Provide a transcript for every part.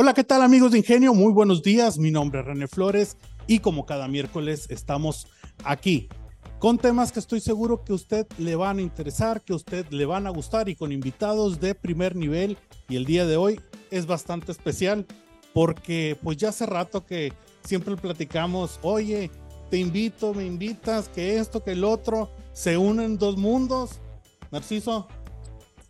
Hola, ¿qué tal amigos de Ingenio? Muy buenos días, mi nombre es René Flores y como cada miércoles estamos aquí con temas que estoy seguro que a usted le van a interesar, que a usted le van a gustar y con invitados de primer nivel y el día de hoy es bastante especial porque pues ya hace rato que siempre platicamos, oye, te invito, me invitas, que esto, que el otro, se unen dos mundos. Narciso,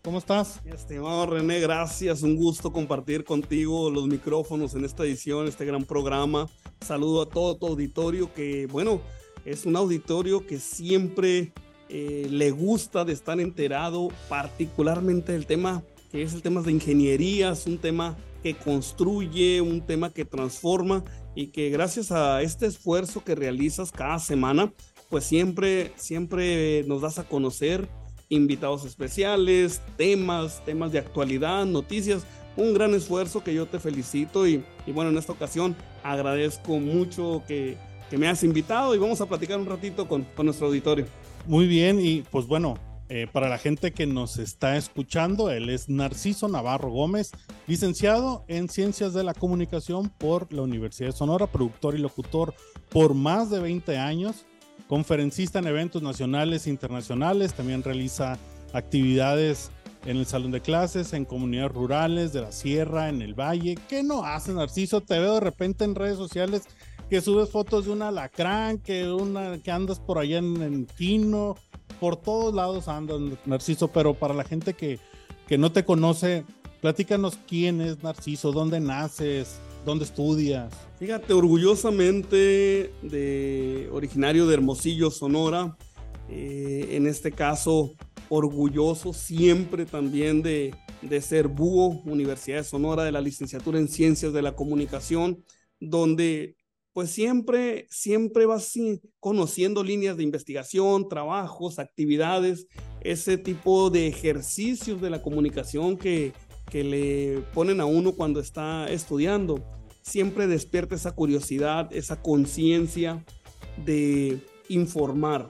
¿cómo estás? Estimado René, gracias, un gusto compartir contigo los micrófonos en esta edición, este gran programa. Saludo a todo tu auditorio que, bueno, es un auditorio que siempre eh, le gusta de estar enterado, particularmente del tema que es el tema de ingeniería, es un tema que construye, un tema que transforma y que gracias a este esfuerzo que realizas cada semana, pues siempre, siempre nos das a conocer invitados especiales, temas, temas de actualidad, noticias. Un gran esfuerzo que yo te felicito y, bueno, en esta ocasión agradezco mucho que, me has invitado y vamos a platicar un ratito con, con nuestro auditorio. Muy bien y pues bueno, eh, para la gente que nos está escuchando, él es Narciso Navarro Gómez, licenciado en Ciencias de la Comunicación por la Universidad de Sonora, productor y locutor por más de 20 años, conferencista en eventos nacionales e internacionales, también realiza actividades en el salón de clases, en comunidades rurales de la sierra, en el valle. ¿Qué no hace Narciso? Te veo de repente en redes sociales que subes fotos de un alacrán, que, una, que andas por allá en, en Quino, por todos lados andan, Narciso, pero para la gente que, que no te conoce, platícanos quién es Narciso, dónde naces, dónde estudias. Fíjate, orgullosamente de originario de Hermosillo, Sonora, eh, en este caso orgulloso siempre también de, de ser búho, Universidad de Sonora, de la licenciatura en Ciencias de la Comunicación, donde pues siempre, siempre vas conociendo líneas de investigación, trabajos, actividades, ese tipo de ejercicios de la comunicación que, que le ponen a uno cuando está estudiando. Siempre despierta esa curiosidad, esa conciencia de informar,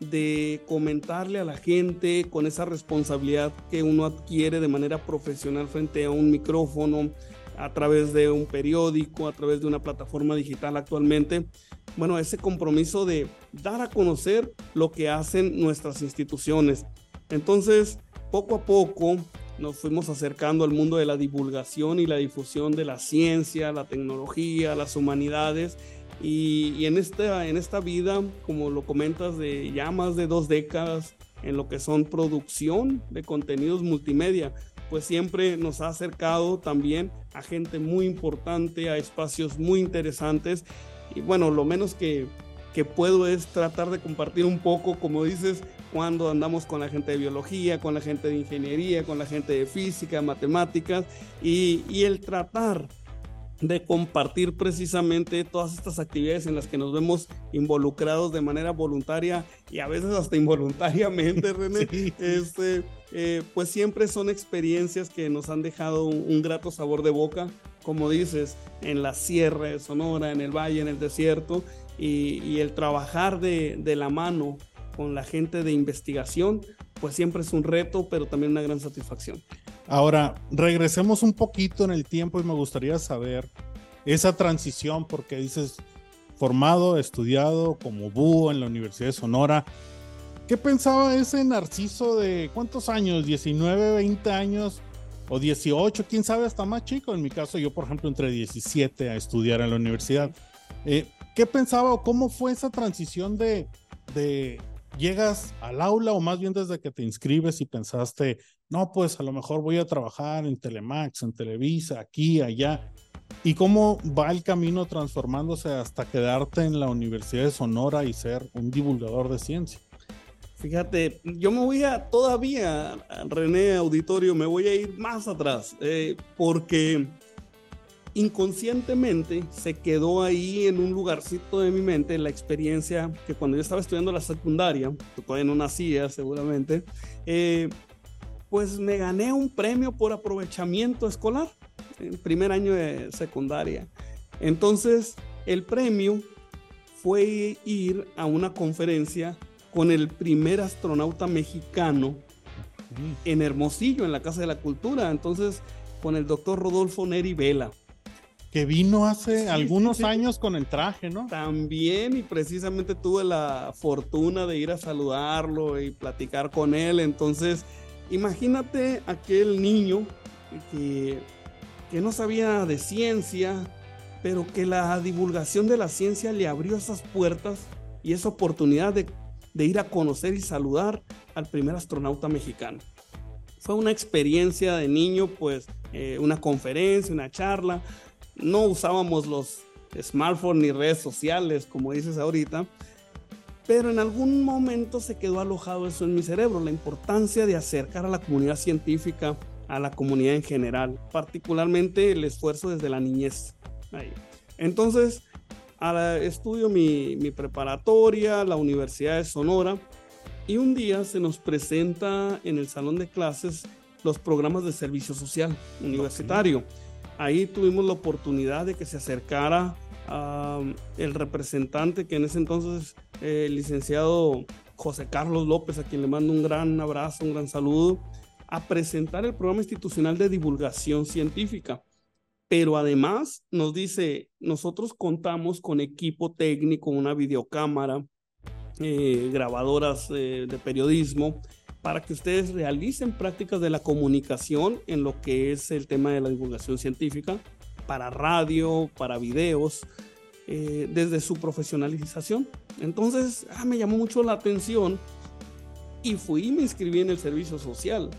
de comentarle a la gente con esa responsabilidad que uno adquiere de manera profesional frente a un micrófono, a través de un periódico, a través de una plataforma digital actualmente. Bueno, ese compromiso de dar a conocer lo que hacen nuestras instituciones. Entonces, poco a poco nos fuimos acercando al mundo de la divulgación y la difusión de la ciencia, la tecnología, las humanidades. Y, en, esta, en esta vida, como lo comentas, de ya más de dos décadas en lo que son producción de contenidos multimedia, pues siempre nos ha acercado también a gente muy importante, a espacios muy interesantes. Y bueno, lo menos que, que puedo es tratar de compartir un poco, como dices, cuando andamos con la gente de biología, con la gente de ingeniería, con la gente de física, matemáticas, y, y el tratar de compartir precisamente todas estas actividades en las que nos vemos involucrados de manera voluntaria y a veces hasta involuntariamente, René. Este, eh, pues siempre son experiencias que nos han dejado un, grato sabor de boca, como dices, en la sierra de Sonora, en el valle, en el desierto, y, el trabajar de, de la mano con la gente de investigación, pues siempre es un reto, pero también una gran satisfacción. Ahora, regresemos un poquito en el tiempo y me gustaría saber esa transición, porque dices, formado, estudiado como búho en la Universidad de Sonora, ¿qué pensaba ese narciso de cuántos años? ¿19, 20 años? o 18, quién sabe, hasta más chico. En mi caso, yo, por ejemplo, entre 17 a estudiar en la universidad. Eh, ¿Qué pensaba o cómo fue esa transición de, de llegas al aula o más bien desde que te inscribes y pensaste, no, pues a lo mejor voy a trabajar en Telemax, en Televisa, aquí, allá. ¿Y cómo va el camino transformándose hasta quedarte en la Universidad de Sonora y ser un divulgador de ciencia? Fíjate, yo me voy a todavía, René Auditorio, me voy a ir más atrás, eh, porque inconscientemente se quedó ahí en un lugarcito de mi mente la experiencia que cuando yo estaba estudiando la secundaria, que todavía no nacía seguramente, eh, pues me gané un premio por aprovechamiento escolar en primer año de secundaria. Entonces, el premio fue ir a una conferencia con el primer astronauta mexicano en Hermosillo, en la Casa de la Cultura. Entonces, con el doctor Rodolfo Neri Vela. Que vino hace algunos años con el traje, ¿no? También, y precisamente tuve la fortuna de ir a saludarlo y platicar con él. Entonces, imagínate aquel niño que, que no sabía de ciencia, pero que la divulgación de la ciencia le abrió esas puertas y esa oportunidad de, de ir a conocer y saludar al primer astronauta mexicano. Fue una experiencia de niño, pues eh, una conferencia, una charla. No usábamos los smartphones ni redes sociales, como dices ahorita, pero en algún momento se quedó alojado eso en mi cerebro, la importancia de acercar a la comunidad científica, a la comunidad en general, particularmente el esfuerzo desde la niñez. Entonces, estudio mi, mi preparatoria, la Universidad de Sonora, y un día se nos presenta en el salón de clases los programas de servicio social universitario. Ahí tuvimos la oportunidad de que se acercara el representante que en ese entonces eh, el licenciado José Carlos López, a quien le mando un gran abrazo, un gran saludo, a presentar el programa institucional de divulgación científica. Pero además nos dice, nosotros contamos con equipo técnico, una videocámara, eh, grabadoras eh, de periodismo, para que ustedes realicen prácticas de la comunicación en lo que es el tema de la divulgación científica, para radio, para videos, eh, desde su profesionalización. Entonces, ah, me llamó mucho la atención y fui y me inscribí en el servicio social.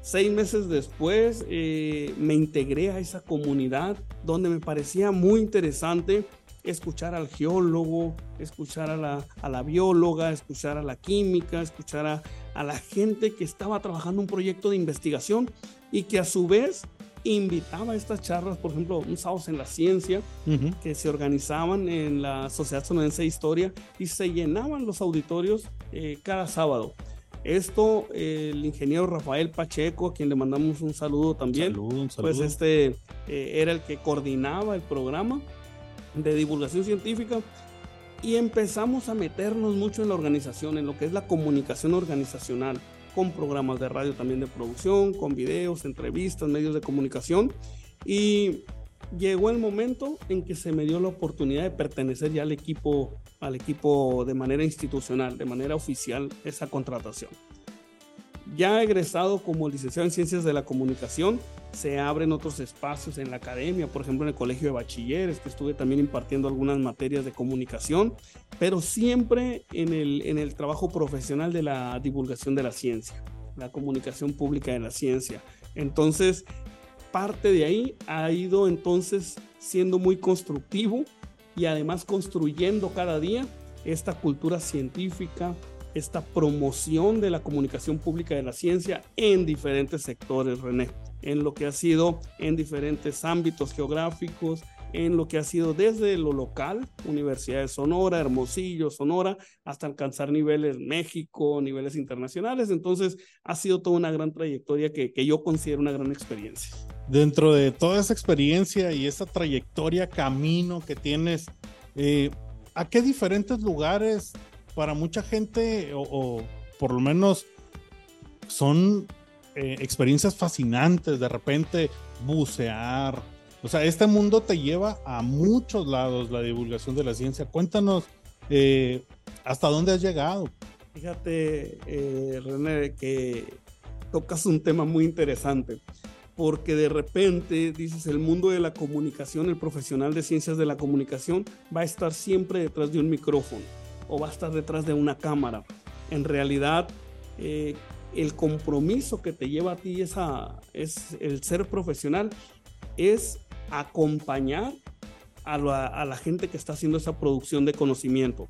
Seis meses después me integré a esa comunidad donde me parecía muy interesante escuchar al geólogo, escuchar a la, a la bióloga, escuchar a la química, escuchar a, a, la gente que estaba trabajando un proyecto de investigación y que a su vez invitaba a estas charlas, por ejemplo, un sábado en la ciencia, que se organizaban en la Sociedad Sonorense de Historia y se llenaban los auditorios eh, cada sábado. Esto, el ingeniero Rafael Pacheco, a quien le mandamos un saludo también, un saludo. pues este eh, era el que coordinaba el programa de divulgación científica y empezamos a meternos mucho en la organización, en lo que es la comunicación organizacional, con programas de radio también de producción, con videos, entrevistas, medios de comunicación. Y llegó el momento en que se me dio la oportunidad de pertenecer ya al equipo, al equipo de manera institucional, de manera oficial, esa contratación. Ya egresado como licenciado en Ciencias de la Comunicación, se abren otros espacios en la academia, por ejemplo en el Colegio de Bachilleres, que estuve también impartiendo algunas materias de comunicación, pero siempre en el, en el trabajo profesional de la divulgación de la ciencia, la comunicación pública de la ciencia. Entonces, parte de ahí ha ido entonces siendo muy constructivo y además construyendo cada día esta cultura científica, esta promoción de la comunicación pública de la ciencia en diferentes sectores, René en lo que ha sido en diferentes ámbitos geográficos, en lo que ha sido desde lo local, Universidad de Sonora, Hermosillo, Sonora, hasta alcanzar niveles México, niveles internacionales. Entonces, ha sido toda una gran trayectoria que, que yo considero una gran experiencia. Dentro de toda esa experiencia y esa trayectoria, camino que tienes, eh, ¿a qué diferentes lugares para mucha gente o, por lo menos son eh, experiencias fascinantes, de repente bucear. O sea, este mundo te lleva a muchos lados la divulgación de la ciencia. Cuéntanos eh, hasta dónde has llegado. Fíjate, eh, René, que tocas un tema muy interesante, porque de repente dices, el mundo de la comunicación, el profesional de ciencias de la comunicación va a estar siempre detrás de un micrófono o va a estar detrás de una cámara. En realidad, eh, el compromiso que te lleva a ti es el ser profesional, es acompañar a la, gente que está haciendo esa producción de conocimiento,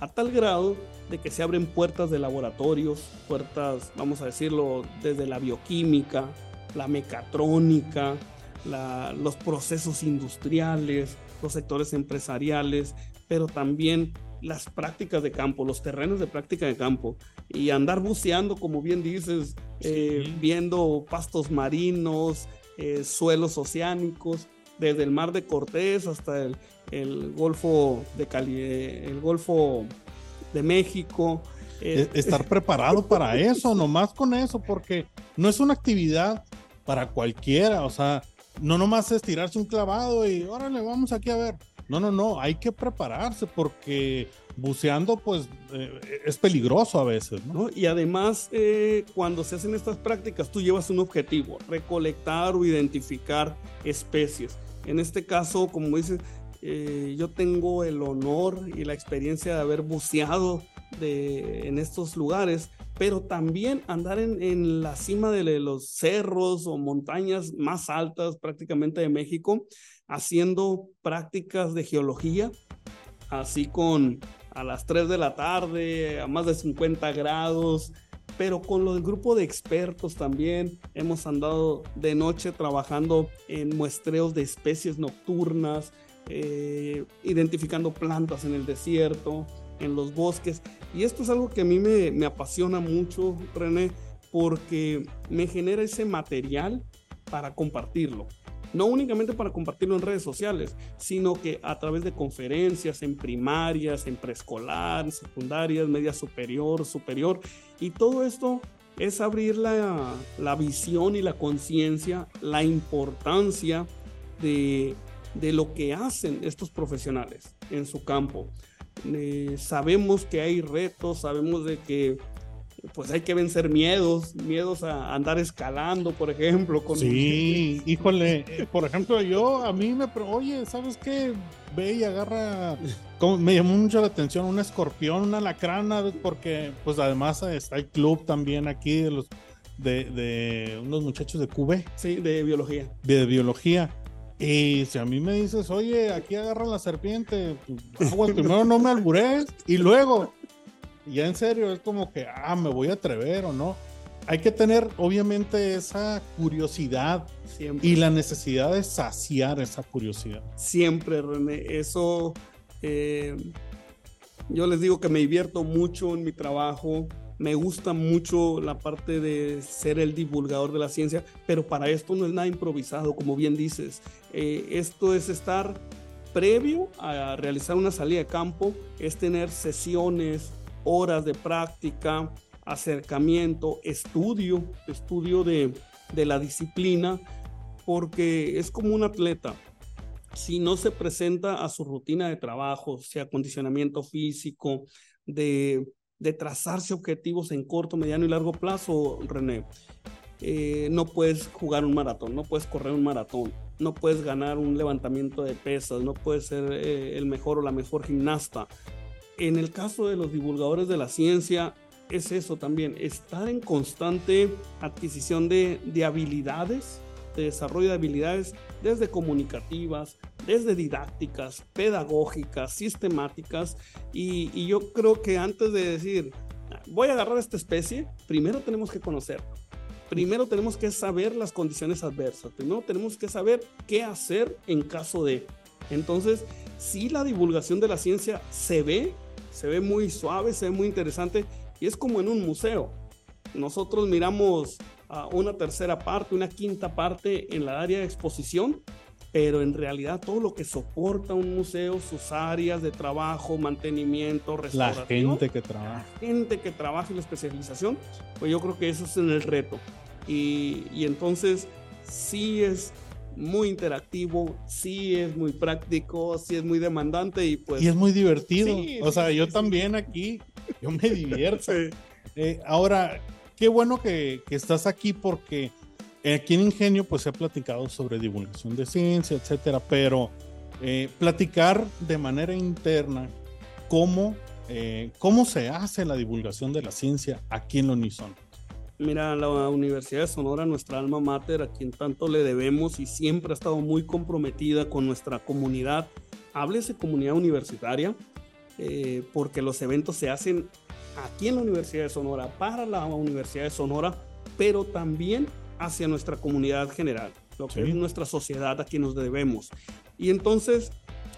a tal grado de que se abren puertas de laboratorios, puertas, vamos a decirlo, desde la bioquímica, la mecatrónica, los procesos industriales, los sectores empresariales, pero también las prácticas de campo, los terrenos de práctica de campo y andar buceando, como bien dices, eh, viendo pastos marinos, eh, suelos oceánicos, desde el mar de Cortés hasta el, el Golfo de Cali, eh, el Golfo de México. Estar preparado para eso, nomás con eso, porque no es una actividad para cualquiera, o sea, no nomás es tirarse un clavado y órale, vamos aquí a ver. No, no, no, hay que prepararse porque buceando pues eh, es peligroso a veces. ¿no? Y además eh, cuando se hacen estas prácticas tú llevas un objetivo, recolectar o identificar especies. En este caso, como dices, eh, yo tengo el honor y la experiencia de haber buceado en estos lugares, pero también andar en, la cima de los cerros o montañas más altas prácticamente de México, haciendo prácticas de geología, así con a las 3 de la tarde, a más de 50 grados, pero con los grupo de expertos también hemos andado de noche trabajando en muestreos de especies nocturnas, eh, identificando plantas en el desierto, en los bosques. Y esto es algo que a mí me, me apasiona mucho, René, porque me genera ese material para compartirlo no únicamente para compartirlo en redes sociales, sino que a través de conferencias en primarias, en preescolar, secundarias, media superior, superior, y todo esto es abrir la, visión y la conciencia, la importancia de, lo que hacen estos profesionales en su campo. Eh, sabemos que hay retos, sabemos de que pues hay que vencer miedos, miedos a andar escalando, por ejemplo. Con sí, híjole, por ejemplo, yo a mí me, oye, ¿sabes qué? Ve y agarra, como, me llamó mucho la atención un escorpión, una lacrana, porque pues además está el club también aquí de los, de, de unos muchachos de QB. Sí, de biología. De, biología. Y si a mí me dices, oye, aquí agarra la serpiente, pues, primero no me albures y luego ya en serio, es como que, ah, me voy a atrever o no. Hay que tener, obviamente, esa curiosidad y la necesidad de saciar esa curiosidad. Siempre, René. Eso, eh, yo les digo que me divierto mucho en mi trabajo. Me gusta mucho la parte de ser el divulgador de la ciencia, pero para esto no es nada improvisado, como bien dices. Eh, esto es estar previo a realizar una salida de campo, es tener sesiones, horas de práctica, acercamiento, estudio, estudio de, la disciplina, porque es como un atleta. Si no se presenta a su rutina de trabajo, sea acondicionamiento físico, de, trazarse objetivos en corto, mediano y largo plazo, René, eh, no puedes jugar un maratón, no puedes correr un maratón, no puedes ganar un levantamiento de pesas, no puedes ser eh, el mejor o la mejor gimnasta, en el caso de los divulgadores de la ciencia, es eso también, estar en constante adquisición de, habilidades, de desarrollo de habilidades, desde comunicativas, desde didácticas, pedagógicas, sistemáticas. Y, yo creo que antes de decir, voy a agarrar esta especie, primero tenemos que conocerla. Primero tenemos que saber las condiciones adversas. Primero tenemos que saber qué hacer en caso de. Entonces, si la divulgación de la ciencia se ve se ve muy suave, se ve muy interesante y es como en un museo. Nosotros miramos a una tercera parte, una quinta parte en la área de exposición, pero en realidad todo lo que soporta un museo, sus áreas de trabajo, mantenimiento, restauración. La gente que trabaja. La gente que trabaja en la especialización, pues yo creo que eso es en el reto. Y, y entonces sí es muy interactivo, sí es muy práctico, sí es muy demandante y pues... Y es muy divertido. o sea, yo también aquí, yo me divierto. Eh, ahora, qué bueno que, estás aquí porque aquí en Ingenio pues se ha platicado sobre divulgación de ciencia, etcétera, pero eh, platicar de manera interna cómo, eh, cómo se hace la divulgación de la ciencia aquí en Unison. Mira, la Universidad de Sonora, nuestra alma mater, a quien tanto le debemos y siempre ha estado muy comprometida con nuestra comunidad. Háblese comunidad universitaria, eh, porque los eventos se hacen aquí en la Universidad de Sonora, para la Universidad de Sonora, pero también hacia nuestra comunidad general, lo que es nuestra sociedad a quien nos debemos. Y entonces,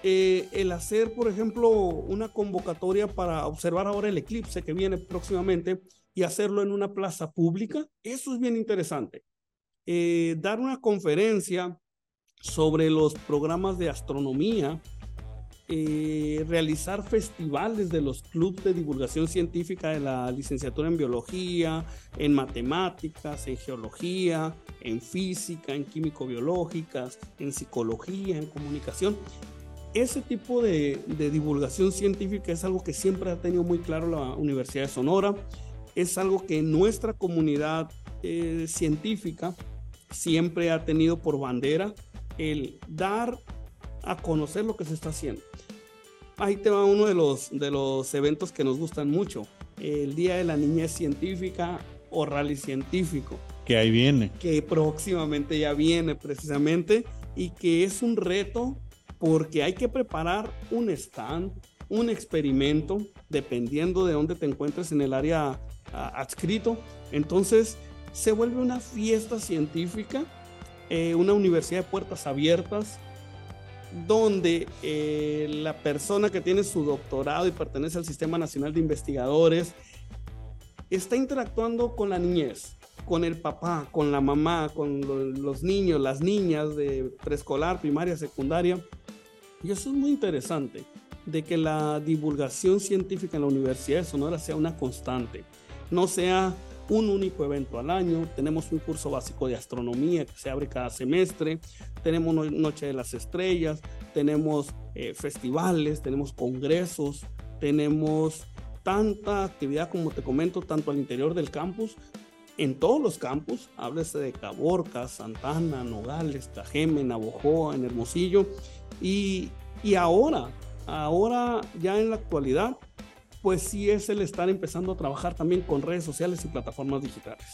eh, el hacer, por ejemplo, una convocatoria para observar ahora el eclipse que viene próximamente, y hacerlo en una plaza pública, eso es bien interesante. Eh, dar una conferencia sobre los programas de astronomía eh, realizar festivales de los clubes de divulgación científica de la licenciatura en biología, en matemáticas, en geología, en física, en químico-biológicas, en psicología, en comunicación. Ese tipo de, divulgación científica es algo que siempre ha tenido muy claro la Universidad de Sonora, es algo que nuestra comunidad eh, científica siempre ha tenido por bandera el dar a conocer lo que se está haciendo. Ahí te va uno de los, de los eventos que nos gustan mucho, el Día de la Niñez Científica o Rally Científico. Que ahí viene. Que próximamente ya viene precisamente y que es un reto porque hay que preparar un stand, un experimento, dependiendo de dónde te encuentres en el área adscrito. Entonces se vuelve una fiesta científica, eh, una universidad de puertas abiertas, donde eh, la persona que tiene su doctorado y pertenece al Sistema Nacional de Investigadores está interactuando con la niñez, con el papá, con la mamá, con los niños, las niñas de preescolar, primaria, secundaria. Y eso es muy interesante, de que la divulgación científica en la Universidad de Sonora sea una constante, no sea un único evento al año, tenemos un curso básico de astronomía que se abre cada semestre, tenemos Noche de las Estrellas, tenemos eh, festivales, tenemos congresos, tenemos tanta actividad como te comento, tanto al interior del campus, en todos los campus, háblese de Caborca, Santana, Nogales, Cajeme, Navojoa, en Hermosillo, y, y ahora, ahora ya en la actualidad, pues sí es el estar empezando a trabajar también con redes sociales y plataformas digitales.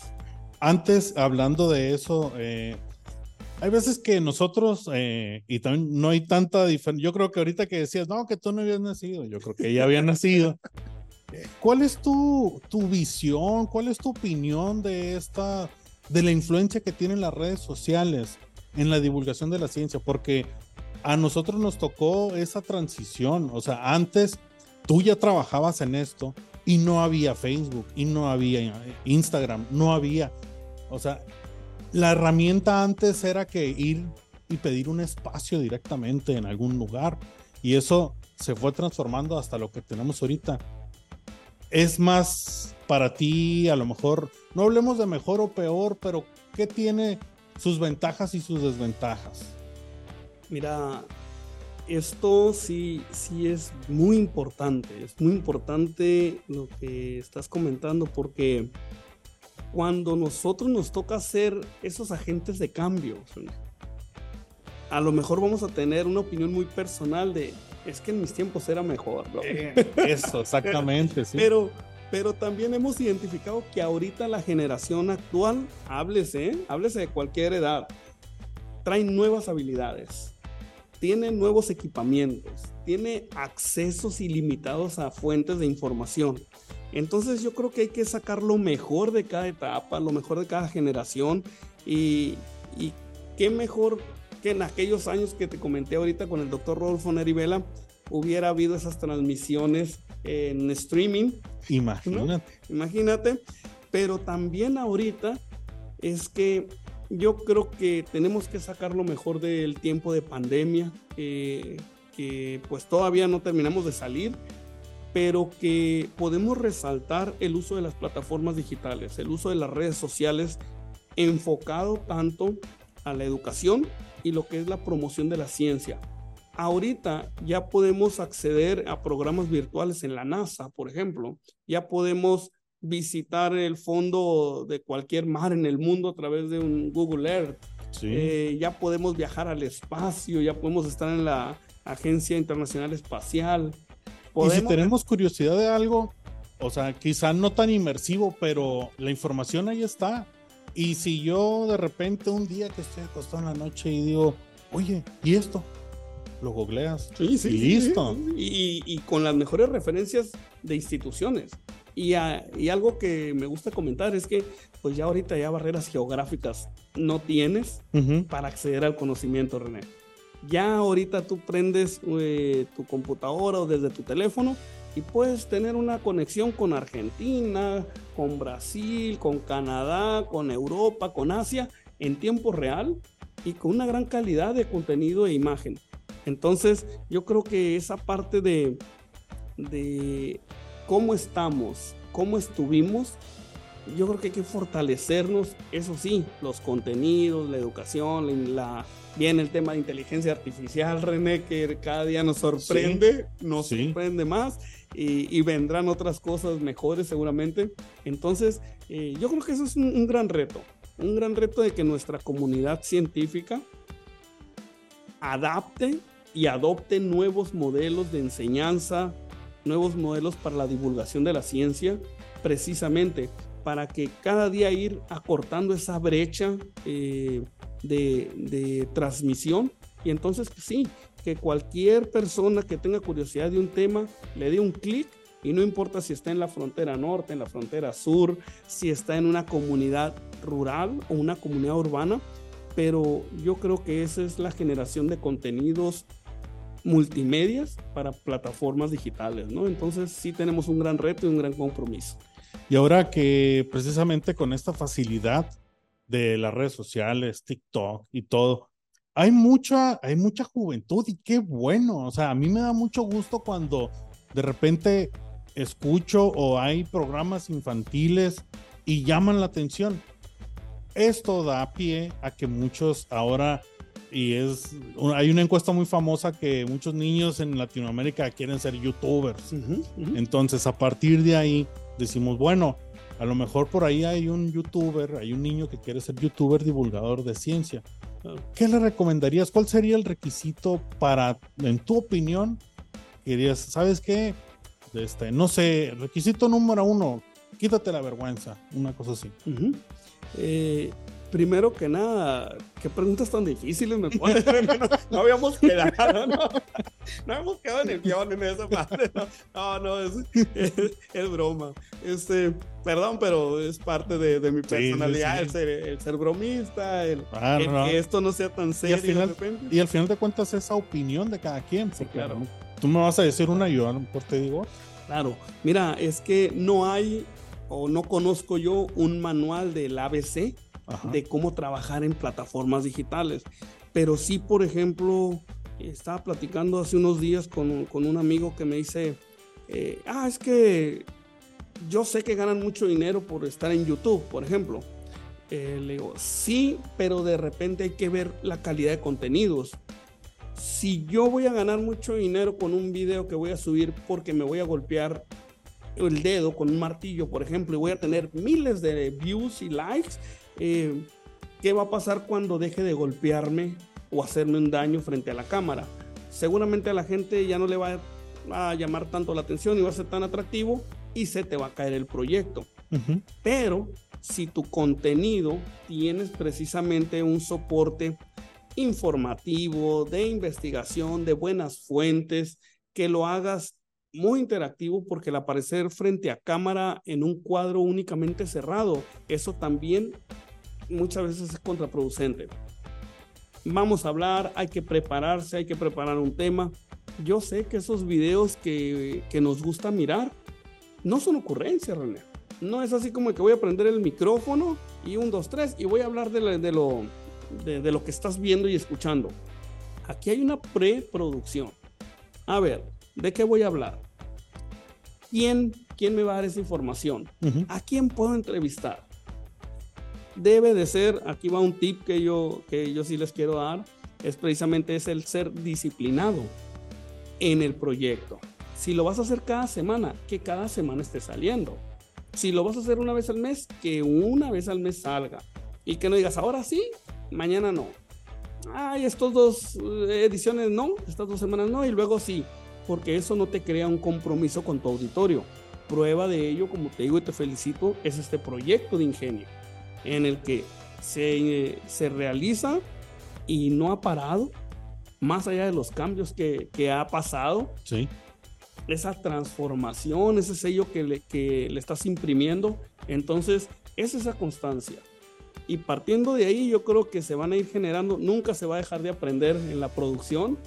Antes, hablando de eso, eh, hay veces que nosotros, eh, y también no hay tanta diferencia, yo creo que ahorita que decías, no, que tú no habías nacido, yo creo que ya había nacido. ¿Cuál es tu, tu visión, cuál es tu opinión de esta, de la influencia que tienen las redes sociales en la divulgación de la ciencia? Porque a nosotros nos tocó esa transición, o sea, antes tú ya trabajabas en esto y no había Facebook y no había Instagram, no había, o sea, la herramienta antes era que ir y pedir un espacio directamente en algún lugar y eso se fue transformando hasta lo que tenemos ahorita. Es más para ti, a lo mejor, no hablemos de mejor o peor, pero ¿qué tiene sus ventajas y sus desventajas? Mira, esto sí, sí es muy importante, es muy importante lo que estás comentando porque cuando nosotros nos toca ser esos agentes de cambio, a lo mejor vamos a tener una opinión muy personal de, es que en mis tiempos era mejor. Eh, eso, exactamente, sí. Pero, pero también hemos identificado que ahorita la generación actual, háblese, háblese de cualquier edad, trae nuevas habilidades tiene nuevos equipamientos, tiene accesos ilimitados a fuentes de información. Entonces yo creo que hay que sacar lo mejor de cada etapa, lo mejor de cada generación y, qué mejor que en aquellos años que te comenté ahorita con el doctor Rodolfo Nerivela hubiera habido esas transmisiones en streaming. Imagínate. Imagínate. Pero también ahorita es que yo creo que tenemos que sacar lo mejor del tiempo de pandemia, que pues todavía no terminamos de salir, pero que podemos resaltar el uso de las plataformas digitales, el uso de las redes sociales enfocado tanto a la educación y lo que es la promoción de la ciencia. Ahorita ya podemos acceder a programas virtuales en la NASA, por ejemplo, ya podemos visitar el fondo de cualquier mar en el mundo a través de un Google Earth. Eh, ya podemos viajar al espacio, ya podemos estar en la Agencia Internacional Espacial. Y si tenemos curiosidad de algo, o sea, quizá no tan inmersivo, pero la información ahí está. Y si yo de repente un día que estoy acostado en la noche y digo, oye, ¿y esto? Lo googleas. Sí, sí, y listo. Y, y, con las mejores referencias de instituciones. Y, algo que me gusta comentar es que pues ya ahorita ya barreras geográficas no tienes para acceder al conocimiento, René. Ya ahorita tú prendes eh, tu computadora o desde tu teléfono y puedes tener una conexión con Argentina, con Brasil, con Canadá, con Europa, con Asia en tiempo real y con una gran calidad de contenido e imagen. Entonces, yo creo que esa parte de, de cómo estamos, cómo estuvimos, yo creo que hay que fortalecernos, eso sí, los contenidos, la educación, la, bien el tema de inteligencia artificial, René, que cada día nos sorprende, nos sorprende más y, vendrán otras cosas mejores seguramente. Entonces, eh, yo creo que eso es un, gran reto, un gran reto de que nuestra comunidad científica adapte y adopte nuevos modelos de enseñanza, nuevos modelos para la divulgación de la ciencia, precisamente para que cada día ir acortando esa brecha eh, de, transmisión. Y entonces, pues sí, que cualquier persona que tenga curiosidad de un tema le dé un clic y no importa si está en la frontera norte, en la frontera sur, si está en una comunidad rural o una comunidad urbana, pero yo creo que esa es la generación de contenidos multimedias para plataformas digitales, ¿no? Entonces sí tenemos un gran reto y un gran compromiso. Y ahora que precisamente con esta facilidad de las redes sociales, TikTok y todo, hay mucha, hay mucha juventud y qué bueno. O sea, a mí me da mucho gusto cuando de repente escucho o hay programas infantiles y llaman la atención. Esto da pie a que muchos ahora, y es, hay una encuesta muy famosa que muchos niños en Latinoamérica quieren ser youtubers. Entonces, a partir de ahí, decimos, bueno, a lo mejor por ahí hay un youtuber, hay un niño que quiere ser youtuber divulgador de ciencia. ¿Qué le recomendarías? ¿Cuál sería el requisito para, en tu opinión, dirías, ¿sabes qué? Este, no sé, requisito número uno, quítate la vergüenza, una cosa así primero que nada, qué preguntas tan difíciles me ponen. no, habíamos quedado, no, no habíamos quedado en el guion en esa parte. No, no, es, es, broma. Este, perdón, pero es parte de, de mi personalidad, El, ser, el, ser, bromista, el, que esto no sea tan serio. Y al, final, de repente. y al final de cuentas, esa opinión de cada quien. Claro. Tú me vas a decir una y yo a lo mejor te digo. Claro, mira, es que no hay o no conozco yo un manual del ABC de cómo trabajar en plataformas digitales. Pero sí, por ejemplo, estaba platicando hace unos días con, con un amigo que me dice, eh, ah, es que yo sé que ganan mucho dinero por estar en YouTube, por ejemplo. Eh, le digo, sí, pero de repente hay que ver la calidad de contenidos. Si yo voy a ganar mucho dinero con un video que voy a subir porque me voy a golpear el dedo con un martillo, por ejemplo, y voy a tener miles de views y likes, eh, ¿qué va a pasar cuando deje de golpearme o hacerme un daño frente a la cámara? Seguramente a la gente ya no le va a llamar tanto la atención y va a ser tan atractivo y se te va a caer el proyecto. Pero si tu contenido tienes precisamente un soporte informativo, de investigación, de buenas fuentes, que lo hagas muy interactivo porque el aparecer frente a cámara en un cuadro únicamente cerrado, eso también muchas veces es contraproducente. Vamos a hablar, hay que prepararse, hay que preparar un tema. Yo sé que esos videos que, que nos gusta mirar no son ocurrencias, René. No es así como que voy a prender el micrófono y un, dos, tres y voy a hablar de, de lo, de, de lo que estás viendo y escuchando. Aquí hay una preproducción. A ver, ¿de qué voy a hablar? ¿Quién, quién me va a dar esa información? ¿A quién puedo entrevistar? Debe de ser, aquí va un tip que yo, que yo sí les quiero dar, es precisamente es el ser disciplinado en el proyecto. Si lo vas a hacer cada semana, que cada semana esté saliendo. Si lo vas a hacer una vez al mes, que una vez al mes salga. Y que no digas, ahora sí, mañana no. Ay, estos dos eh, ediciones no, estas dos semanas no, y luego sí, porque eso no te crea un compromiso con tu auditorio. Prueba de ello, como te digo y te felicito, es este proyecto de ingenio en el que se, se realiza y no ha parado, más allá de los cambios que, que ha pasado. Sí. Esa transformación, ese sello que le, que le estás imprimiendo. Entonces, es esa constancia. Y partiendo de ahí, yo creo que se van a ir generando, nunca se va a dejar de aprender en la producción.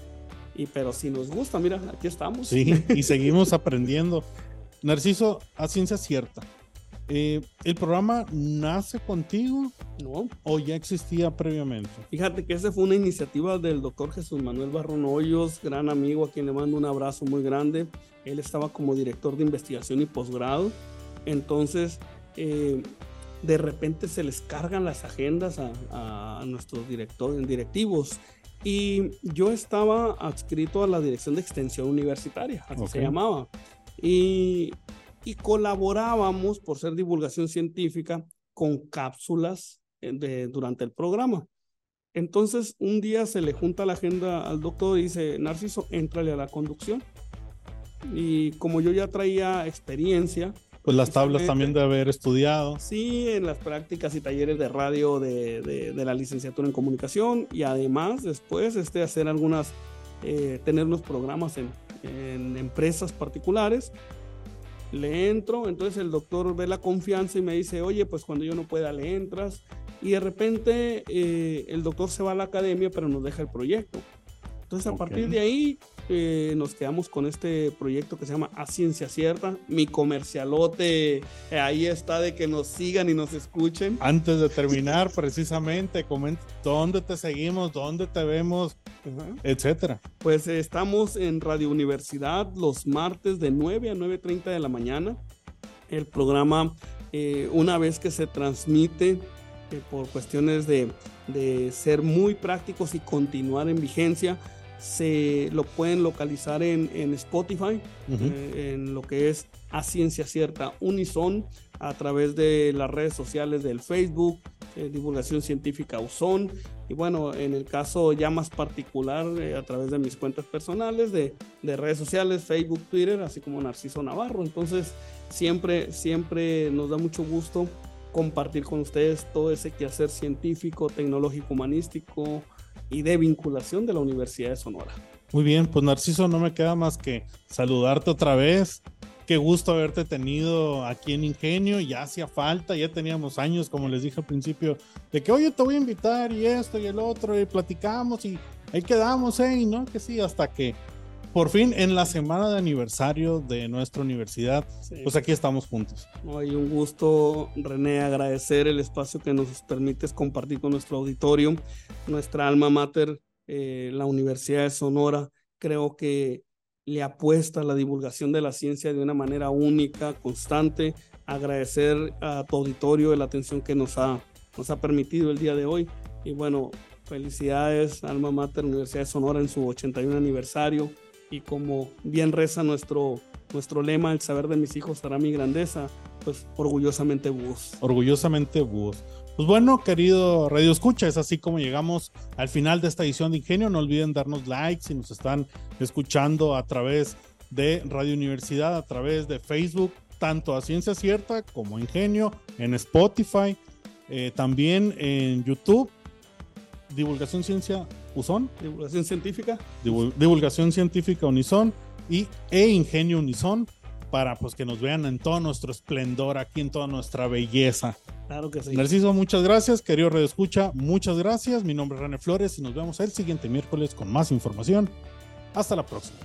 Y pero si nos gusta, mira, aquí estamos. Sí, y seguimos aprendiendo. Narciso, a ciencia cierta, Eh, ¿El programa nace contigo? No. ¿O ya existía previamente? Fíjate que esa fue una iniciativa del doctor Jesús Manuel Barron Hoyos, gran amigo a quien le mando un abrazo muy grande. Él estaba como director de investigación y posgrado. Entonces, eh, de repente se les cargan las agendas a, nuestros directores, directivos. Y yo estaba adscrito a la dirección de extensión universitaria, así se llamaba. Y y colaborábamos por ser divulgación científica con cápsulas eh, de, durante el programa. Entonces, un día se le junta la agenda al doctor y dice, Narciso, éntrale a la conducción. Y como yo ya traía experiencia. Pues las tablas también de haber estudiado. Sí, en las prácticas y talleres de radio de, de, la licenciatura en comunicación y además después este, hacer algunas, eh, tener unos programas en, en empresas particulares le entro, entonces el doctor ve la confianza y me dice, oye, pues cuando yo no pueda, le entras. Y de repente eh, el doctor se va a la academia, pero nos deja el proyecto. Entonces a partir de ahí eh, nos quedamos con este proyecto que se llama A Ciencia Cierta. Mi comercialote eh, ahí está de que nos sigan y nos escuchen. Antes de terminar, precisamente, comenta dónde te seguimos, dónde te vemos, etcétera. Pues estamos en Radio Universidad los martes de 9 a 9.30 de la mañana. El programa, eh, una vez que se transmite por cuestiones de, de ser muy prácticos y continuar en vigencia, se lo pueden localizar en, Spotify, eh, en lo que es a ciencia cierta Unison, a través de las redes sociales del Facebook, eh, Divulgación Científica Uson, y bueno, en el caso ya más particular, eh, a través de mis cuentas personales, de, de, redes sociales, Facebook, Twitter, así como Narciso Navarro. Entonces, siempre, siempre nos da mucho gusto compartir con ustedes todo ese quehacer científico, tecnológico, humanístico, y de vinculación de la Universidad de Sonora. Muy bien, pues Narciso, no me queda más que saludarte otra vez. Qué gusto haberte tenido aquí en Ingenio, ya hacía falta, ya teníamos años, como les dije al principio, de que, oye, te voy a invitar y esto y el otro, y platicamos y ahí quedamos, ¿eh? Y no, que sí, hasta que por fin en la semana de aniversario de nuestra universidad, pues aquí estamos juntos. Hay un gusto, René, agradecer el espacio que nos permites compartir con nuestro auditorio, nuestra alma mater, eh, la Universidad de Sonora. Creo que le apuesta a la divulgación de la ciencia de una manera única, constante. Agradecer a tu auditorio la atención que nos ha, nos ha permitido el día de hoy. Y bueno, felicidades, Alma Mater, Universidad de Sonora en su 81 aniversario y como bien reza nuestro, nuestro lema, el saber de mis hijos será mi grandeza, pues orgullosamente búhos. Orgullosamente búhos. Pues bueno, querido Radio Escucha, es así como llegamos al final de esta edición de Ingenio. No olviden darnos likes si nos están escuchando a través de Radio Universidad, a través de Facebook, tanto a Ciencia Cierta como Ingenio, en Spotify, eh, también en YouTube, Divulgación Ciencia Divulgación científica. divulgación científica Unison y e Ingenio Unison para pues que nos vean en todo nuestro esplendor, aquí en toda nuestra belleza. Claro que sí. Narciso, muchas gracias. Querido Radio Escucha, muchas gracias. Mi nombre es René Flores y nos vemos el siguiente miércoles con más información. Hasta la próxima.